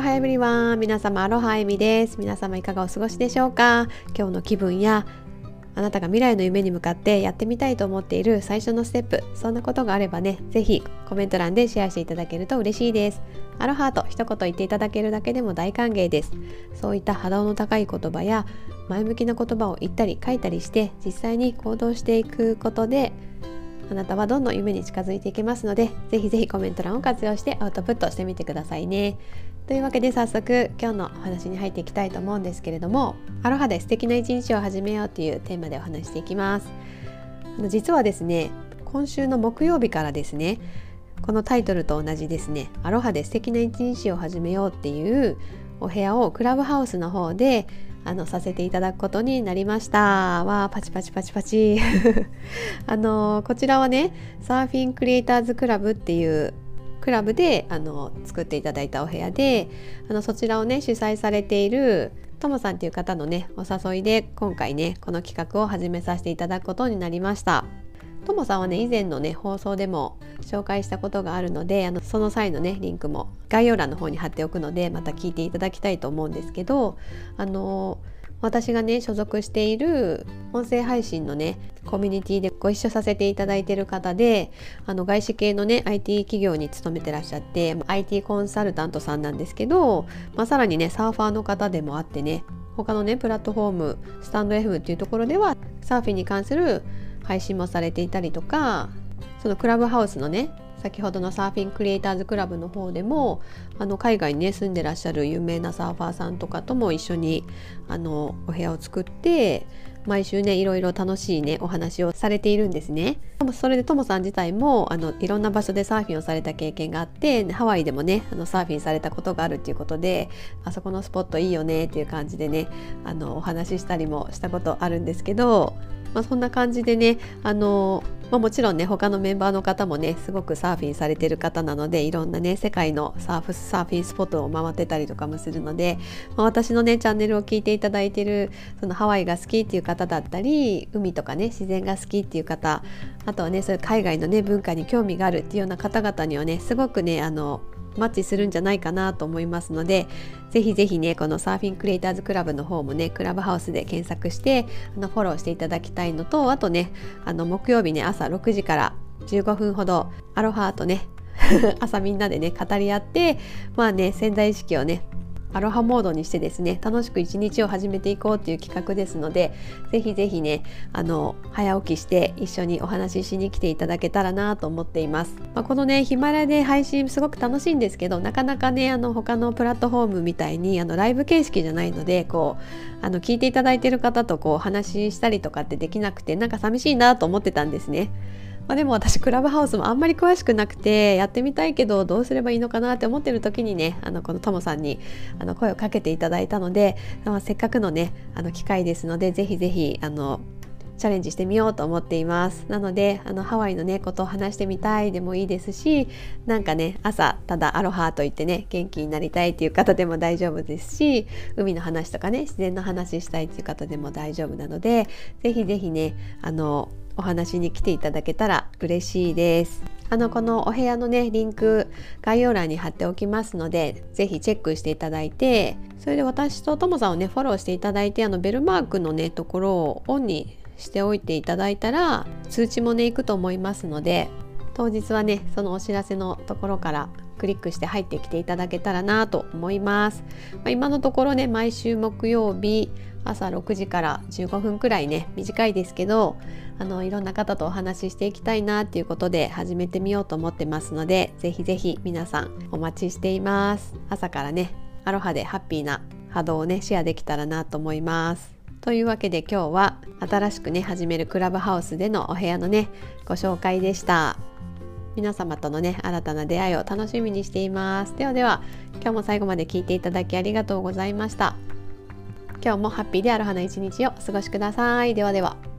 ロハエブリワン皆様アロハエミです。皆様いかがお過ごしでしょうか？今日の気分やあなたが未来の夢に向かってやってみたいと思っている最初のステップそんなことがあればね是非コメント欄でシェアしていただけると嬉しいです。アロハと一言言っていただけるだけでも大歓迎です。そういった波動の高い言葉や前向きな言葉を言ったり書いたりして実際に行動していくことであなたはどんどん夢に近づいていけますのでぜひぜひコメント欄を活用してアウトプットしてみてくださいね。というわけで早速今日のお話に入っていきたいと思うんですけれどもアロハで素敵な一日を始めようというテーマでお話していきます。実はですね今週の木曜日からですねこのタイトルと同じですねアロハで素敵な一日を始めようっていうお部屋をクラブハウスの方であのさせていただくことになりました。わーパチパチパチパチ。あのこちらはねサーフィンクリエイターズクラブっていうクラブであの作っていただいたお部屋であのそちらをね主催されているともさんっていう方のねお誘いで今回ねこの企画を始めさせていただくことになりました。ともさんはね以前のね放送でも紹介したことがあるのであのその際のねリンクも概要欄の方に貼っておくのでまた聞いていただきたいと思うんですけどあの私がね所属している音声配信のねコミュニティでご一緒させていただいている方であの外資系のね IT 企業に勤めてらっしゃって IT コンサルタントさんなんですけど、まあ、さらにねサーファーの方でもあってね他のねプラットフォームスタンド F っていうところではサーフィンに関する配信もされていたりとかそのクラブハウスのね先ほどのサーフィンクリエイターズクラブの方でもあの海外にね住んでらっしゃる有名なサーファーさんとかとも一緒にあのお部屋を作って毎週ねいろいろ楽しいねお話をされているんですね。それでともさん自体もあのいろんな場所でサーフィンをされた経験があってハワイでもねあのサーフィンされたことがあるっていうことであそこのスポットいいよねっていう感じでねあのお話ししたりもしたことあるんですけどまあ、そんな感じでねあの、まあ、もちろんね他のメンバーの方もねすごくサーフィンされてる方なのでいろんなね世界のサーフサーフィンスポットを回ってたりとかもするので、まあ、私のねチャンネルを聞いていただいてるそのハワイが好きっていう方だったり海とかね自然が好きっていう方あとはねそういう海外のね文化に興味があるっていうような方々にはねすごくねあのマッチするんじゃないかなと思いますのでぜひぜひねこのサーフィンクリエイターズクラブの方もねクラブハウスで検索してあのフォローしていただきたいのとあとねあの木曜日ね朝6時から15分ほどアロハとね 朝みんなでね語り合ってまあね潜在意識をねアロハモードにしてですね楽しく一日を始めていこうっていう企画ですのでぜひぜひねあの早起きして一緒にお話ししに来ていただけたらなと思っています、まあ、このねヒマラヤで配信すごく楽しいんですけどなかなかねあの他のプラットフォームみたいにあのライブ形式じゃないのでこうあの聞いていただいてる方とこうお話ししたりとかってできなくてなんか寂しいなと思ってたんですね。まあ、でも私クラブハウスもあんまり詳しくなくてやってみたいけどどうすればいいのかなって思ってる時にねあのこのともさんにあの声をかけていただいたので、まあ、せっかくのねあの機会ですのでぜひぜひあのチャレンジしてみようと思っています。なのであのハワイのねことを話してみたいでもいいですしなんかね朝ただアロハと言ってね元気になりたいっていう方でも大丈夫ですし海の話とかね自然の話したいっていう方でも大丈夫なのでぜひぜひねあのお話に来ていただけたら嬉しいです。あのこのお部屋のねリンク概要欄に貼っておきますので是非チェックしていただいてそれで私とともさんをねフォローしていただいてあのベルマークのねところをオンにしておいていただいたら通知もね行くと思いますので当日はねそのお知らせのところからクリックして入ってきていただけたらなと思います、まあ、今のところね毎週木曜日朝6時から15分くらいね短いですけどあのいろんな方とお話ししていきたいなっていうことで始めてみようと思ってますのでぜひぜひ皆さんお待ちしています。朝からねアロハでハッピーな波動をねシェアできたらなと思います。というわけで今日は新しくね始めるクラブハウスでのお部屋のねご紹介でした。皆様とのね新たな出会いを楽しみにしています。ではでは今日も最後まで聞いていただきありがとうございました。今日もハッピーである花一日をお過ごしください。ではでは。